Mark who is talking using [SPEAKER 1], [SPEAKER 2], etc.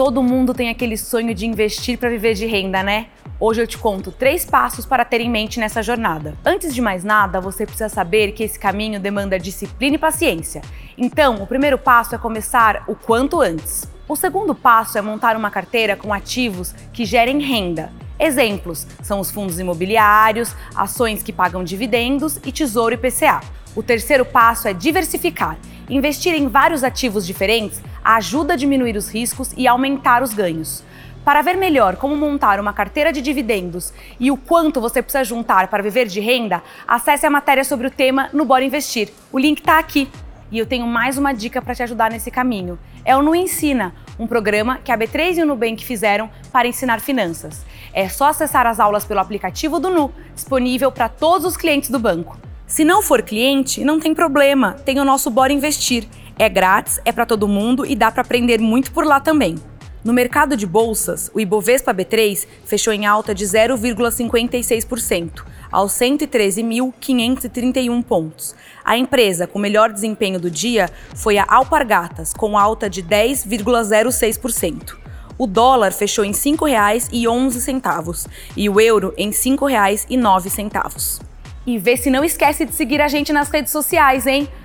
[SPEAKER 1] Todo mundo tem aquele sonho de investir para viver de renda, né? Hoje eu te conto três passos para ter em mente nessa jornada. Antes de mais nada, você precisa saber que esse caminho demanda disciplina e paciência. Então, o primeiro passo é começar o quanto antes. O segundo passo é montar uma carteira com ativos que gerem renda. Exemplos são os fundos imobiliários, ações que pagam dividendos e tesouro IPCA. O terceiro passo é diversificar. Investir em vários ativos diferentes ajuda a diminuir os riscos e aumentar os ganhos. Para ver melhor como montar uma carteira de dividendos e o quanto você precisa juntar para viver de renda, acesse a matéria sobre o tema no Bora Investir. O link está aqui. E eu tenho mais uma dica para te ajudar nesse caminho. É o Nu Ensina, um programa que a B3 e o Nubank fizeram para ensinar finanças. É só acessar as aulas pelo aplicativo do Nu, disponível para todos os clientes do banco. Se não for cliente, não tem problema, tem o nosso Bora Investir. É grátis, é para todo mundo e dá para aprender muito por lá também. No mercado de bolsas, o Ibovespa B3 fechou em alta de 0,56%, aos 113.531 pontos. A empresa com melhor desempenho do dia foi a Alpargatas, com alta de 10,06%. O dólar fechou em R$ 5,11 e o euro em R$ 5,09. E vê se não esquece de seguir a gente nas redes sociais, hein?